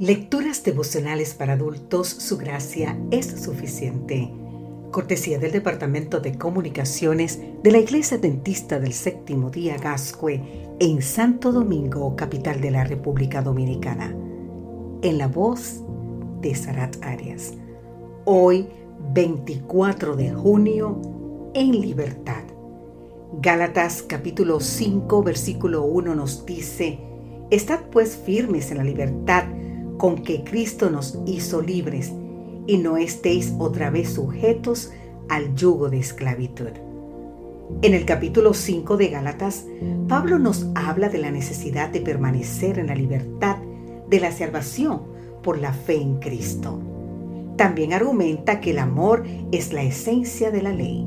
Lecturas devocionales para adultos, su gracia es suficiente. Cortesía del Departamento de Comunicaciones de la Iglesia Dentista del Séptimo Día Gascue en Santo Domingo, capital de la República Dominicana. En la voz de Sarat Arias. Hoy, 24 de junio, en libertad. Gálatas capítulo 5, versículo 1 nos dice, Estad pues firmes en la libertad con que Cristo nos hizo libres y no estéis otra vez sujetos al yugo de esclavitud. En el capítulo 5 de Gálatas, Pablo nos habla de la necesidad de permanecer en la libertad de la salvación por la fe en Cristo. También argumenta que el amor es la esencia de la ley.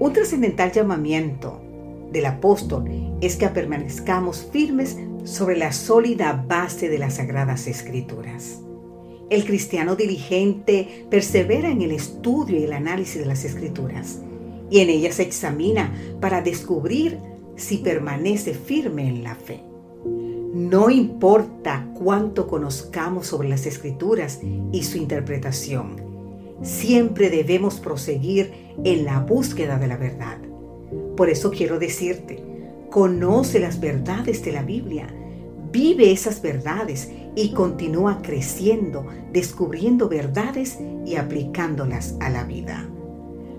Un trascendental llamamiento del apóstol es que permanezcamos firmes sobre la sólida base de las sagradas escrituras. El cristiano diligente persevera en el estudio y el análisis de las escrituras y en ellas examina para descubrir si permanece firme en la fe. No importa cuánto conozcamos sobre las escrituras y su interpretación, siempre debemos proseguir en la búsqueda de la verdad. Por eso quiero decirte, conoce las verdades de la Biblia, vive esas verdades y continúa creciendo, descubriendo verdades y aplicándolas a la vida.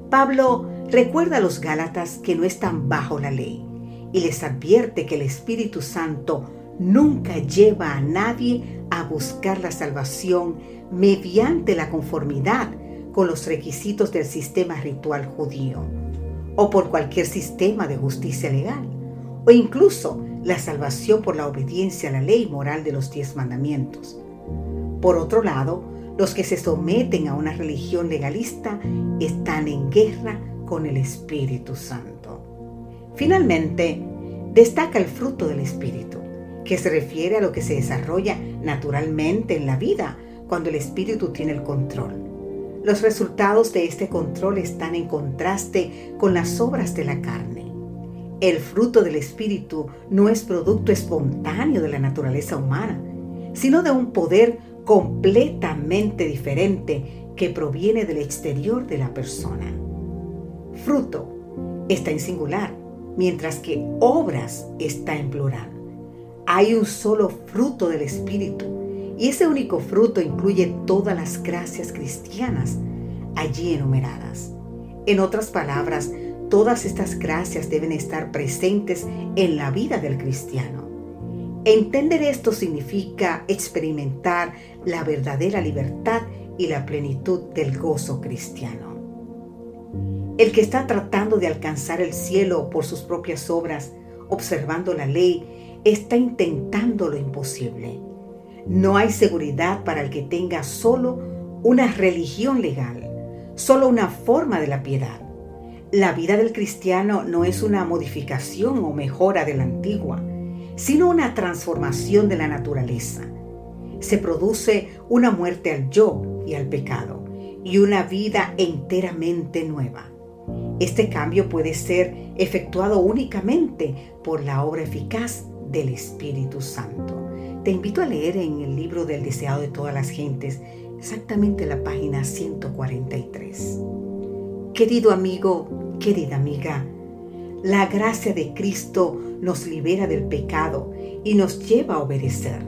Pablo recuerda a los Gálatas que no están bajo la ley y les advierte que el Espíritu Santo nunca lleva a nadie a buscar la salvación mediante la conformidad con los requisitos del sistema ritual judío o por cualquier sistema de justicia legal o incluso la salvación por la obediencia a la ley moral de los diez mandamientos. Por otro lado, los que se someten a una religión legalista están en guerra con el Espíritu Santo. Finalmente, destaca el fruto del Espíritu, que se refiere a lo que se desarrolla naturalmente en la vida cuando el Espíritu tiene el control. Los resultados de este control están en contraste con las obras de la carne. El fruto del Espíritu no es producto espontáneo de la naturaleza humana, sino de un poder completamente diferente que proviene del exterior de la persona. Fruto está en singular, mientras que obras está en plural. Hay un solo fruto del Espíritu y ese único fruto incluye todas las gracias cristianas allí enumeradas. En otras palabras, Todas estas gracias deben estar presentes en la vida del cristiano. Entender esto significa experimentar la verdadera libertad y la plenitud del gozo cristiano. El que está tratando de alcanzar el cielo por sus propias obras, observando la ley, está intentando lo imposible. No hay seguridad para el que tenga solo una religión legal, solo una forma de la piedad. La vida del cristiano no es una modificación o mejora de la antigua, sino una transformación de la naturaleza. Se produce una muerte al yo y al pecado y una vida enteramente nueva. Este cambio puede ser efectuado únicamente por la obra eficaz del Espíritu Santo. Te invito a leer en el libro del deseado de todas las gentes, exactamente la página 143. Querido amigo, Querida amiga, la gracia de Cristo nos libera del pecado y nos lleva a obedecer.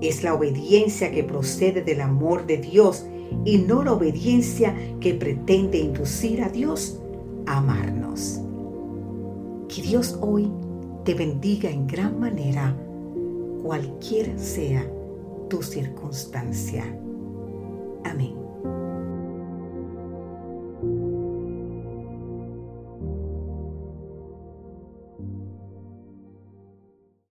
Es la obediencia que procede del amor de Dios y no la obediencia que pretende inducir a Dios a amarnos. Que Dios hoy te bendiga en gran manera, cualquiera sea tu circunstancia. Amén.